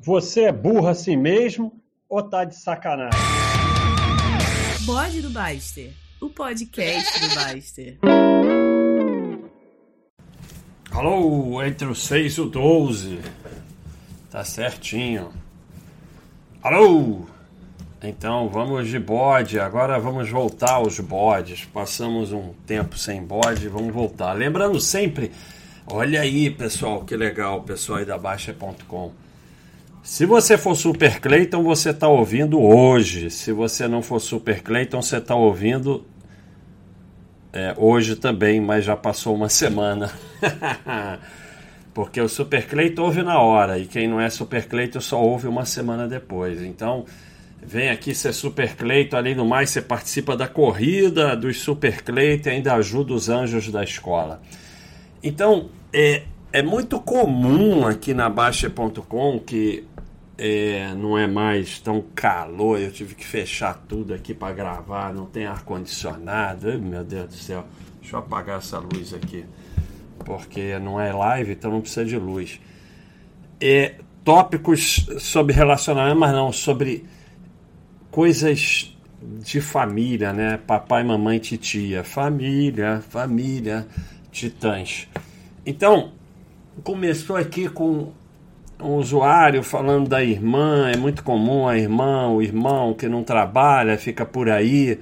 Você é burro assim mesmo ou tá de sacanagem? Bode do Baster, o podcast do Baster. Alô, entre o 6 e o 12. Tá certinho. Alô! Então vamos de bode. Agora vamos voltar aos bodes. Passamos um tempo sem bode, vamos voltar. Lembrando sempre, olha aí, pessoal, que legal, pessoal aí da Baixa.com. Se você for Super Clayton, você está ouvindo hoje. Se você não for Super Clayton, você está ouvindo é, hoje também, mas já passou uma semana. Porque o Super Clayton ouve na hora e quem não é Super Clayton só ouve uma semana depois. Então, vem aqui ser Super Clayton. Além do mais, você participa da corrida dos Super Clayton e ainda ajuda os anjos da escola. Então, é, é muito comum aqui na Baixa.com que é, não é mais tão calor. Eu tive que fechar tudo aqui para gravar. Não tem ar condicionado. Meu Deus do céu. Deixa eu apagar essa luz aqui, porque não é live, então não precisa de luz. É, tópicos sobre relacionamento, mas não sobre coisas de família, né? Papai, mamãe, titia, família, família, titãs. Então começou aqui com um usuário falando da irmã, é muito comum a irmã, o irmão que não trabalha, fica por aí.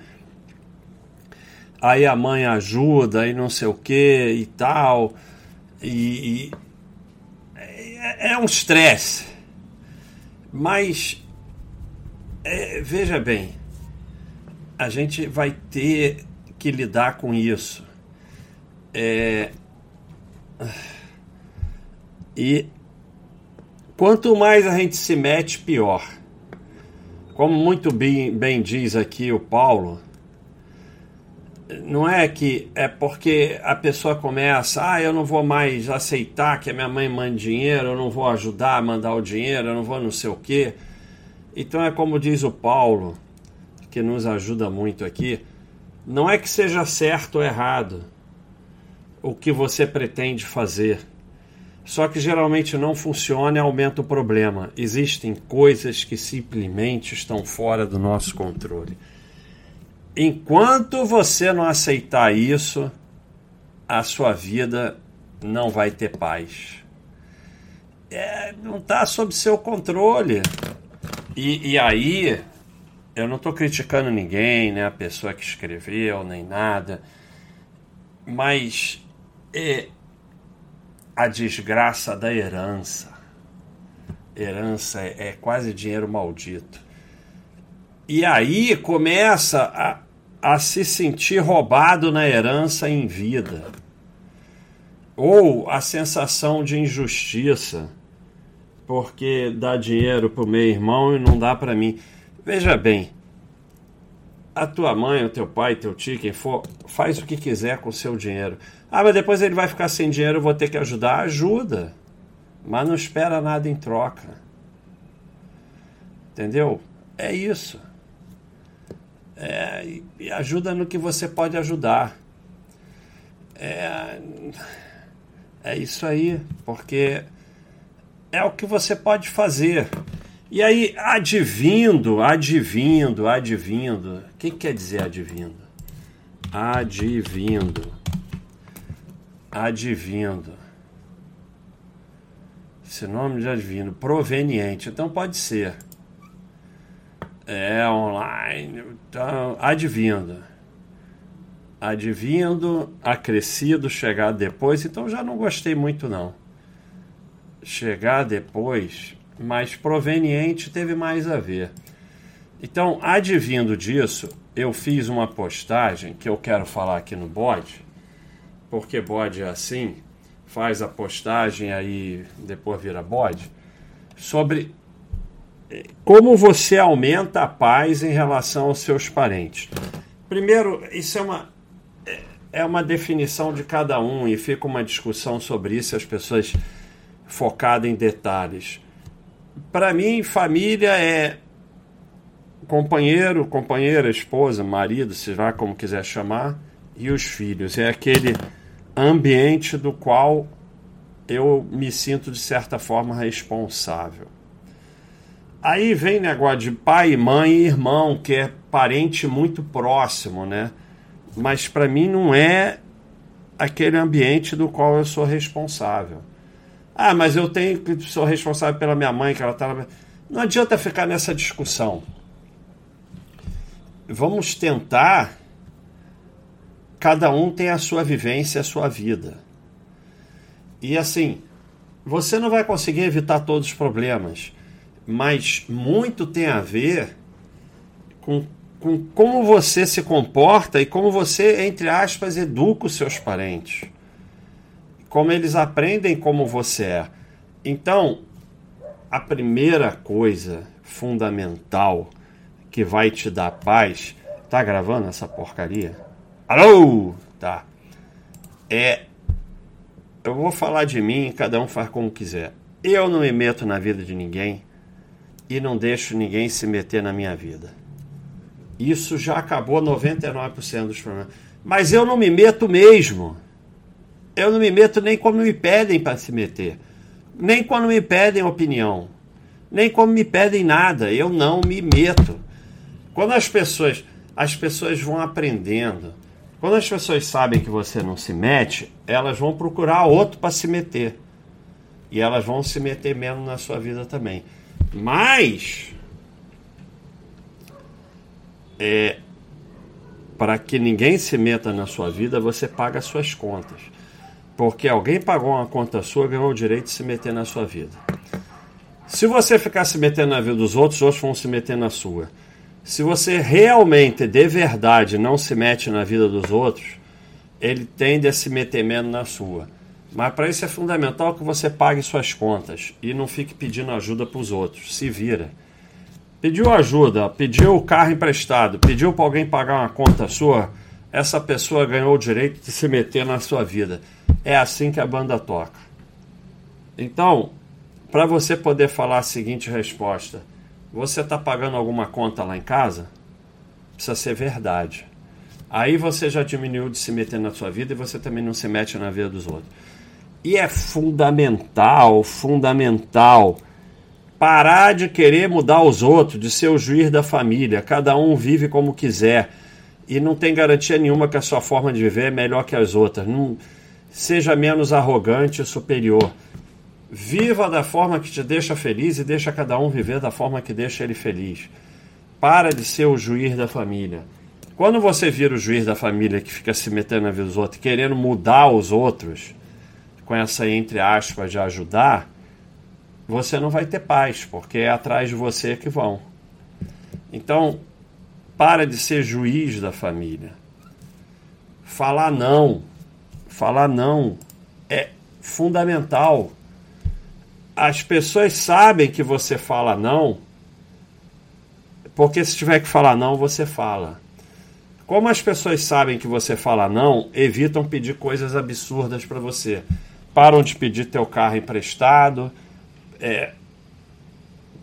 Aí a mãe ajuda e não sei o que e tal. E, e é, é, um estresse. Mas é, veja bem, a gente vai ter que lidar com isso. É, e Quanto mais a gente se mete, pior. Como muito bem, bem diz aqui o Paulo, não é que é porque a pessoa começa, ah, eu não vou mais aceitar que a minha mãe mande dinheiro, eu não vou ajudar a mandar o dinheiro, eu não vou não sei o quê. Então é como diz o Paulo, que nos ajuda muito aqui, não é que seja certo ou errado o que você pretende fazer só que geralmente não funciona e aumenta o problema. Existem coisas que simplesmente estão fora do nosso controle. Enquanto você não aceitar isso, a sua vida não vai ter paz. É, não está sob seu controle. E, e aí, eu não estou criticando ninguém, né, a pessoa que escreveu, nem nada, mas é, a desgraça da herança. Herança é, é quase dinheiro maldito. E aí começa a, a se sentir roubado na herança em vida. Ou a sensação de injustiça, porque dá dinheiro para o meu irmão e não dá para mim. Veja bem, a tua mãe, o teu pai, teu tio, quem for, faz o que quiser com o seu dinheiro. Ah, mas depois ele vai ficar sem dinheiro, eu vou ter que ajudar. Ajuda. Mas não espera nada em troca. Entendeu? É isso. É, e ajuda no que você pode ajudar. É, é isso aí, porque é o que você pode fazer. E aí, advindo, advindo, advindo. O que quer dizer advindo? Advindo. Advindo. Sinônimo de advindo. Proveniente. Então pode ser. É online. Então, advindo. Advindo, acrescido, chegar depois. Então já não gostei muito, não. Chegar depois mas proveniente teve mais a ver. Então, advindo disso, eu fiz uma postagem que eu quero falar aqui no bode, porque bode é assim, faz a postagem aí depois vira bode, sobre eh, como você aumenta a paz em relação aos seus parentes. Primeiro, isso é uma é, é uma definição de cada um e fica uma discussão sobre isso, as pessoas focadas em detalhes para mim, família é companheiro, companheira, esposa, marido, se lá como quiser chamar, e os filhos. É aquele ambiente do qual eu me sinto de certa forma responsável. Aí vem negócio de pai, mãe e irmão, que é parente muito próximo, né? Mas para mim não é aquele ambiente do qual eu sou responsável. Ah, mas eu tenho que sou responsável pela minha mãe, que ela tá na... Não adianta ficar nessa discussão. Vamos tentar cada um tem a sua vivência, a sua vida. E assim, você não vai conseguir evitar todos os problemas mas muito tem a ver com, com como você se comporta e como você, entre aspas, educa os seus parentes. Como eles aprendem como você é. Então, a primeira coisa fundamental que vai te dar paz. Tá gravando essa porcaria? Alô? Tá. É. Eu vou falar de mim, cada um faz como quiser. Eu não me meto na vida de ninguém e não deixo ninguém se meter na minha vida. Isso já acabou 99% dos problemas. Mas eu não me meto mesmo. Eu não me meto nem quando me pedem para se meter. Nem quando me pedem opinião. Nem quando me pedem nada. Eu não me meto. Quando as pessoas, as pessoas vão aprendendo. Quando as pessoas sabem que você não se mete, elas vão procurar outro para se meter. E elas vão se meter menos na sua vida também. Mas é, para que ninguém se meta na sua vida, você paga suas contas. Porque alguém pagou uma conta sua, ganhou o direito de se meter na sua vida. Se você ficar se metendo na vida dos outros, outros vão se meter na sua. Se você realmente, de verdade, não se mete na vida dos outros, ele tende a se meter menos na sua. Mas para isso é fundamental que você pague suas contas e não fique pedindo ajuda para os outros. Se vira. Pediu ajuda, pediu o carro emprestado, pediu para alguém pagar uma conta sua, essa pessoa ganhou o direito de se meter na sua vida. É assim que a banda toca. Então, para você poder falar a seguinte resposta: você está pagando alguma conta lá em casa? Precisa ser verdade. Aí você já diminuiu de se meter na sua vida e você também não se mete na vida dos outros. E é fundamental, fundamental parar de querer mudar os outros, de ser o juiz da família. Cada um vive como quiser e não tem garantia nenhuma que a sua forma de viver é melhor que as outras. Não seja menos arrogante e superior. Viva da forma que te deixa feliz e deixa cada um viver da forma que deixa ele feliz. Para de ser o juiz da família. Quando você vira o juiz da família que fica se metendo na vida dos outros, querendo mudar os outros, com essa entre aspas de ajudar, você não vai ter paz, porque é atrás de você que vão. Então, para de ser juiz da família. Falar não, falar não é fundamental. As pessoas sabem que você fala não, porque se tiver que falar não, você fala. Como as pessoas sabem que você fala não, evitam pedir coisas absurdas para você param de pedir teu carro emprestado, é,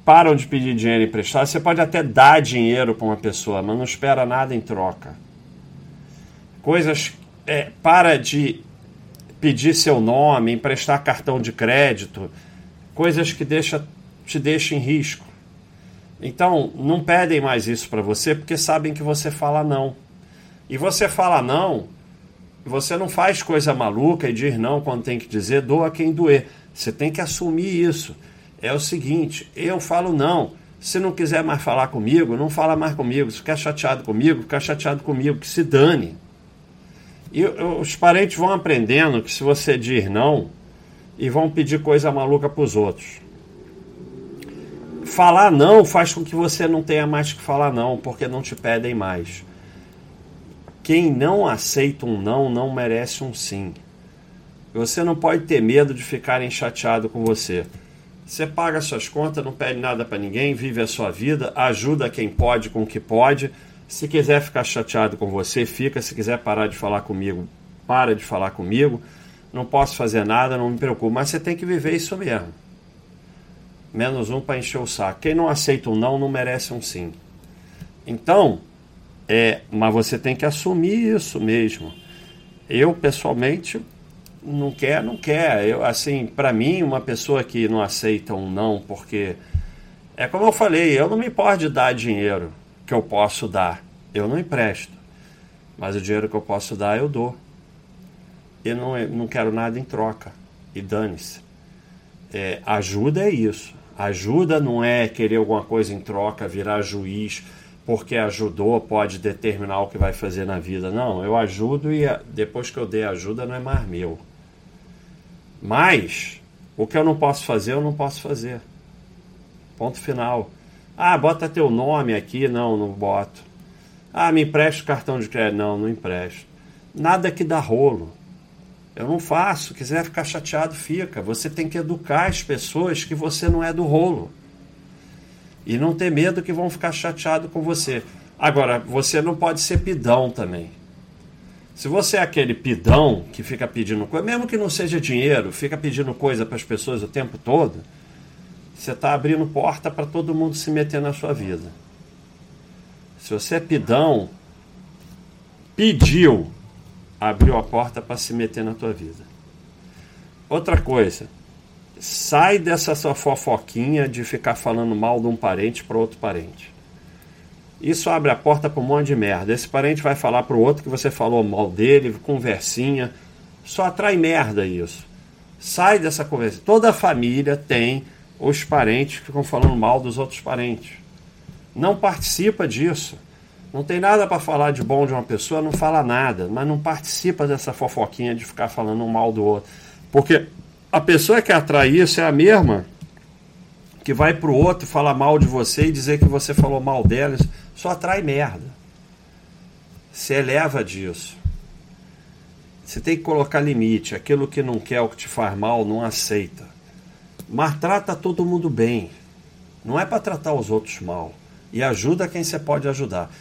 param de pedir dinheiro emprestado. Você pode até dar dinheiro para uma pessoa, mas não espera nada em troca. Coisas. É, para de pedir seu nome, emprestar cartão de crédito, coisas que deixa, te deixam em risco. Então, não pedem mais isso para você porque sabem que você fala não. E você fala não você não faz coisa maluca e diz não quando tem que dizer, doa quem doer. Você tem que assumir isso. É o seguinte, eu falo não. Se não quiser mais falar comigo, não fala mais comigo. Se ficar chateado comigo, fica chateado comigo, que se dane. E os parentes vão aprendendo que se você diz não, e vão pedir coisa maluca para os outros. Falar não faz com que você não tenha mais que falar não, porque não te pedem mais. Quem não aceita um não, não merece um sim. Você não pode ter medo de ficarem chateado com você. Você paga suas contas, não pede nada para ninguém, vive a sua vida, ajuda quem pode com o que pode. Se quiser ficar chateado com você, fica. Se quiser parar de falar comigo, para de falar comigo. Não posso fazer nada, não me preocupo. Mas você tem que viver isso mesmo. Menos um para encher o saco. Quem não aceita um não, não merece um sim. Então, é, mas você tem que assumir isso mesmo. Eu, pessoalmente, não quer, não quer. Eu, assim, para mim, uma pessoa que não aceita um não porque É como eu falei, eu não me importo de dar dinheiro que eu posso dar. Eu não empresto. Mas o dinheiro que eu posso dar, eu dou. Eu não, não quero nada em troca. E dane-se. É, ajuda é isso. Ajuda não é querer alguma coisa em troca, virar juiz, porque ajudou, pode determinar o que vai fazer na vida. Não, eu ajudo e depois que eu dei ajuda não é mais meu. Mas o que eu não posso fazer, eu não posso fazer. Ponto final. Ah, bota teu nome aqui. Não, não boto. Ah, me empresta o cartão de crédito. Não, não empresto. Nada que dá rolo. Eu não faço. Quiser ficar chateado, fica. Você tem que educar as pessoas que você não é do rolo. E não ter medo que vão ficar chateados com você. Agora, você não pode ser pidão também. Se você é aquele pidão que fica pedindo coisa, mesmo que não seja dinheiro, fica pedindo coisa para as pessoas o tempo todo, você está abrindo porta para todo mundo se meter na sua vida. Se você é pidão, pediu, abriu a porta para se meter na tua vida. Outra coisa, sai dessa sua fofoquinha de ficar falando mal de um parente para outro parente. Isso abre a porta para um monte de merda. Esse parente vai falar para o outro que você falou mal dele, conversinha. Só atrai merda isso. Sai dessa conversa. Toda família tem os parentes que ficam falando mal dos outros parentes. Não participa disso. Não tem nada para falar de bom de uma pessoa, não fala nada, mas não participa dessa fofoquinha de ficar falando mal do outro. Porque a pessoa que atrai isso é a mesma que vai para o outro falar mal de você e dizer que você falou mal dela só atrai merda. Se eleva disso. Você tem que colocar limite. Aquilo que não quer, o que te faz mal, não aceita. Mas trata todo mundo bem. Não é para tratar os outros mal. E ajuda quem você pode ajudar.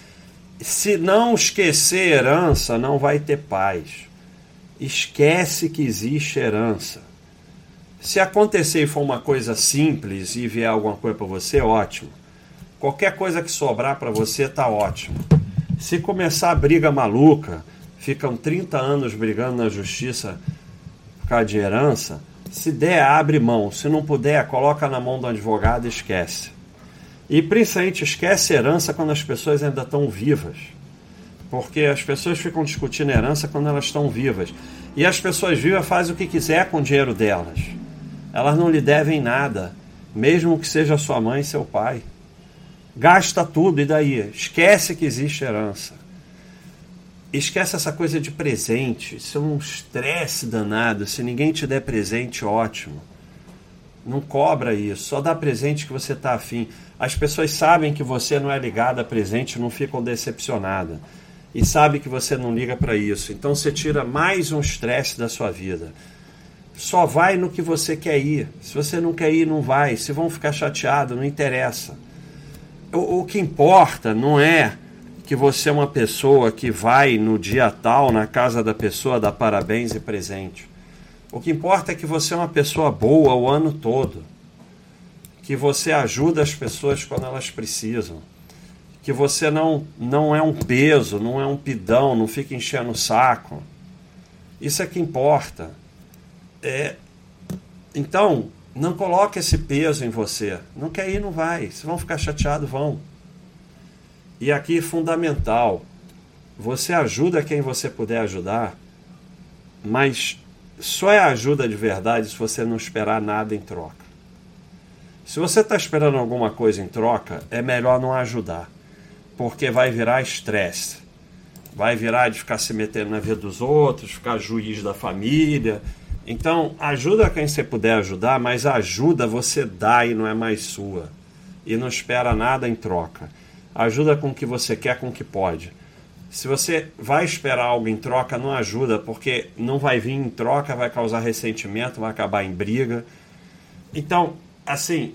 Se não esquecer herança, não vai ter paz. Esquece que existe herança. Se acontecer e for uma coisa simples e vier alguma coisa para você, ótimo. Qualquer coisa que sobrar para você tá ótimo. Se começar a briga maluca, ficam 30 anos brigando na justiça por causa de herança, se der, abre mão. Se não puder, coloca na mão do advogado e esquece. E principalmente esquece herança quando as pessoas ainda estão vivas. Porque as pessoas ficam discutindo herança quando elas estão vivas. E as pessoas vivas fazem o que quiser com o dinheiro delas. Elas não lhe devem nada, mesmo que seja sua mãe e seu pai. Gasta tudo e daí? Esquece que existe herança. Esquece essa coisa de presente. Isso é um estresse danado. Se ninguém te der presente, ótimo. Não cobra isso. Só dá presente que você está afim. As pessoas sabem que você não é ligado a presente, não ficam decepcionadas. E sabem que você não liga para isso. Então você tira mais um estresse da sua vida. Só vai no que você quer ir. Se você não quer ir, não vai. Se vão ficar chateados, não interessa o, o que importa não é que você é uma pessoa que vai no dia tal na casa da pessoa dar parabéns e presente. O que importa é que você é uma pessoa boa o ano todo. Que você ajuda as pessoas quando elas precisam. Que você não, não é um peso, não é um pidão, não fica enchendo o saco. Isso é que importa. É, então, não coloque esse peso em você. Não quer ir, não vai. Se vão ficar chateados, vão. E aqui fundamental, você ajuda quem você puder ajudar, mas só é ajuda de verdade se você não esperar nada em troca. Se você está esperando alguma coisa em troca, é melhor não ajudar, porque vai virar estresse. Vai virar de ficar se metendo na vida dos outros, ficar juiz da família, então, ajuda quem você puder ajudar, mas ajuda você dá e não é mais sua. E não espera nada em troca. Ajuda com o que você quer, com o que pode. Se você vai esperar algo em troca, não ajuda, porque não vai vir em troca, vai causar ressentimento, vai acabar em briga. Então, assim,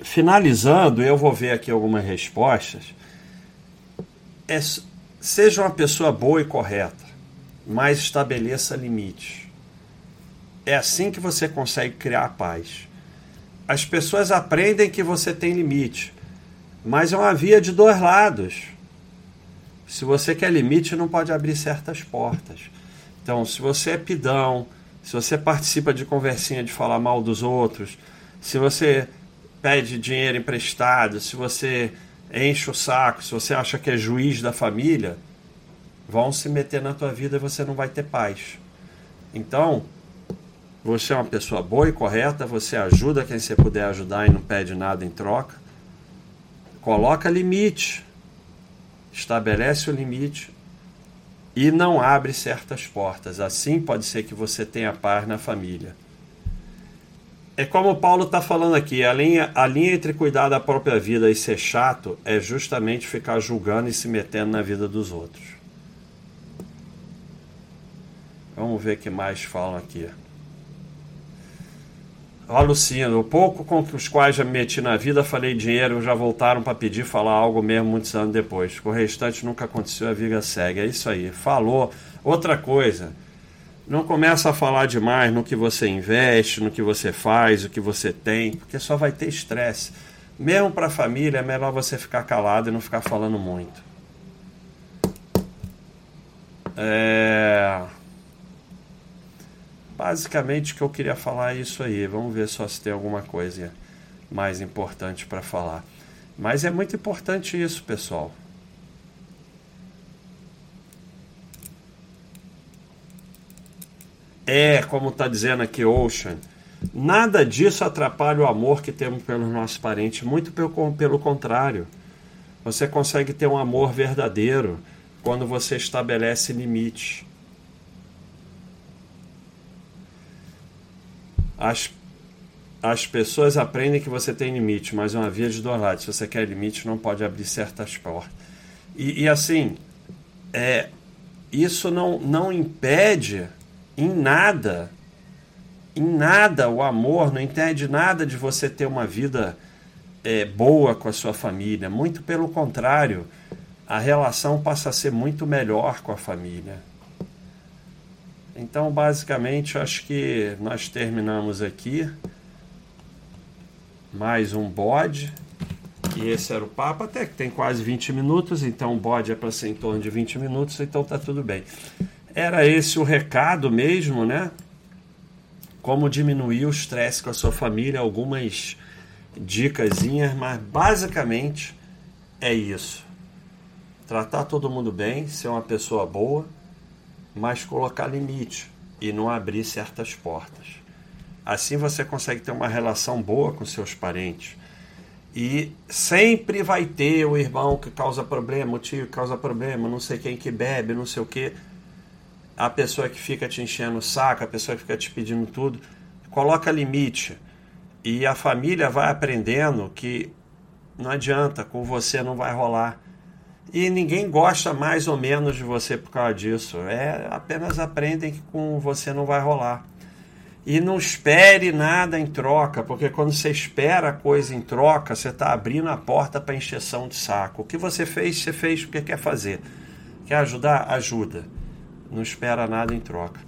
finalizando, eu vou ver aqui algumas respostas. É, seja uma pessoa boa e correta, mas estabeleça limites. É assim que você consegue criar paz. As pessoas aprendem que você tem limite, mas é uma via de dois lados. Se você quer limite, não pode abrir certas portas. Então, se você é pidão, se você participa de conversinha de falar mal dos outros, se você pede dinheiro emprestado, se você enche o saco, se você acha que é juiz da família, vão se meter na tua vida e você não vai ter paz. Então, você é uma pessoa boa e correta, você ajuda quem você puder ajudar e não pede nada em troca. Coloca limite. Estabelece o limite e não abre certas portas. Assim pode ser que você tenha paz na família. É como o Paulo está falando aqui, a linha, a linha entre cuidar da própria vida e ser chato é justamente ficar julgando e se metendo na vida dos outros. Vamos ver o que mais falam aqui. Ó, Luciano, o pouco com os quais já me meti na vida, falei dinheiro, já voltaram para pedir falar algo mesmo muitos anos depois. O restante nunca aconteceu, a vida segue. É isso aí. Falou. Outra coisa, não começa a falar demais no que você investe, no que você faz, o que você tem, porque só vai ter estresse. Mesmo para a família, é melhor você ficar calado e não ficar falando muito. É... Basicamente o que eu queria falar é isso aí. Vamos ver só se tem alguma coisa mais importante para falar. Mas é muito importante isso, pessoal. É, como está dizendo aqui Ocean, nada disso atrapalha o amor que temos pelos nossos parentes, muito pelo, pelo contrário. Você consegue ter um amor verdadeiro quando você estabelece limites. As, as pessoas aprendem que você tem limite, mas é uma via de duas lados. Se você quer limite, não pode abrir certas portas. E, e assim, é, isso não, não impede em nada, em nada o amor, não impede nada de você ter uma vida é, boa com a sua família. Muito pelo contrário, a relação passa a ser muito melhor com a família. Então, basicamente, acho que nós terminamos aqui mais um bode. E esse era o papo, até que tem quase 20 minutos, então o bode é para ser em torno de 20 minutos, então tá tudo bem. Era esse o recado mesmo, né? Como diminuir o estresse com a sua família, algumas dicasinhas, mas basicamente é isso. Tratar todo mundo bem, ser uma pessoa boa mas colocar limite e não abrir certas portas. Assim você consegue ter uma relação boa com seus parentes. E sempre vai ter o irmão que causa problema, o tio que causa problema, não sei quem que bebe, não sei o que. A pessoa que fica te enchendo o saco, a pessoa que fica te pedindo tudo. Coloca limite. E a família vai aprendendo que não adianta, com você não vai rolar e ninguém gosta mais ou menos de você por causa disso. É apenas aprendem que com você não vai rolar. E não espere nada em troca, porque quando você espera coisa em troca, você está abrindo a porta para encheção de saco. O que você fez, você fez porque quer fazer. Quer ajudar? Ajuda. Não espera nada em troca.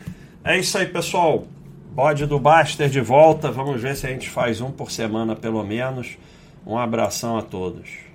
É isso aí, pessoal. Bode do Baster de volta. Vamos ver se a gente faz um por semana pelo menos. Um abração a todos.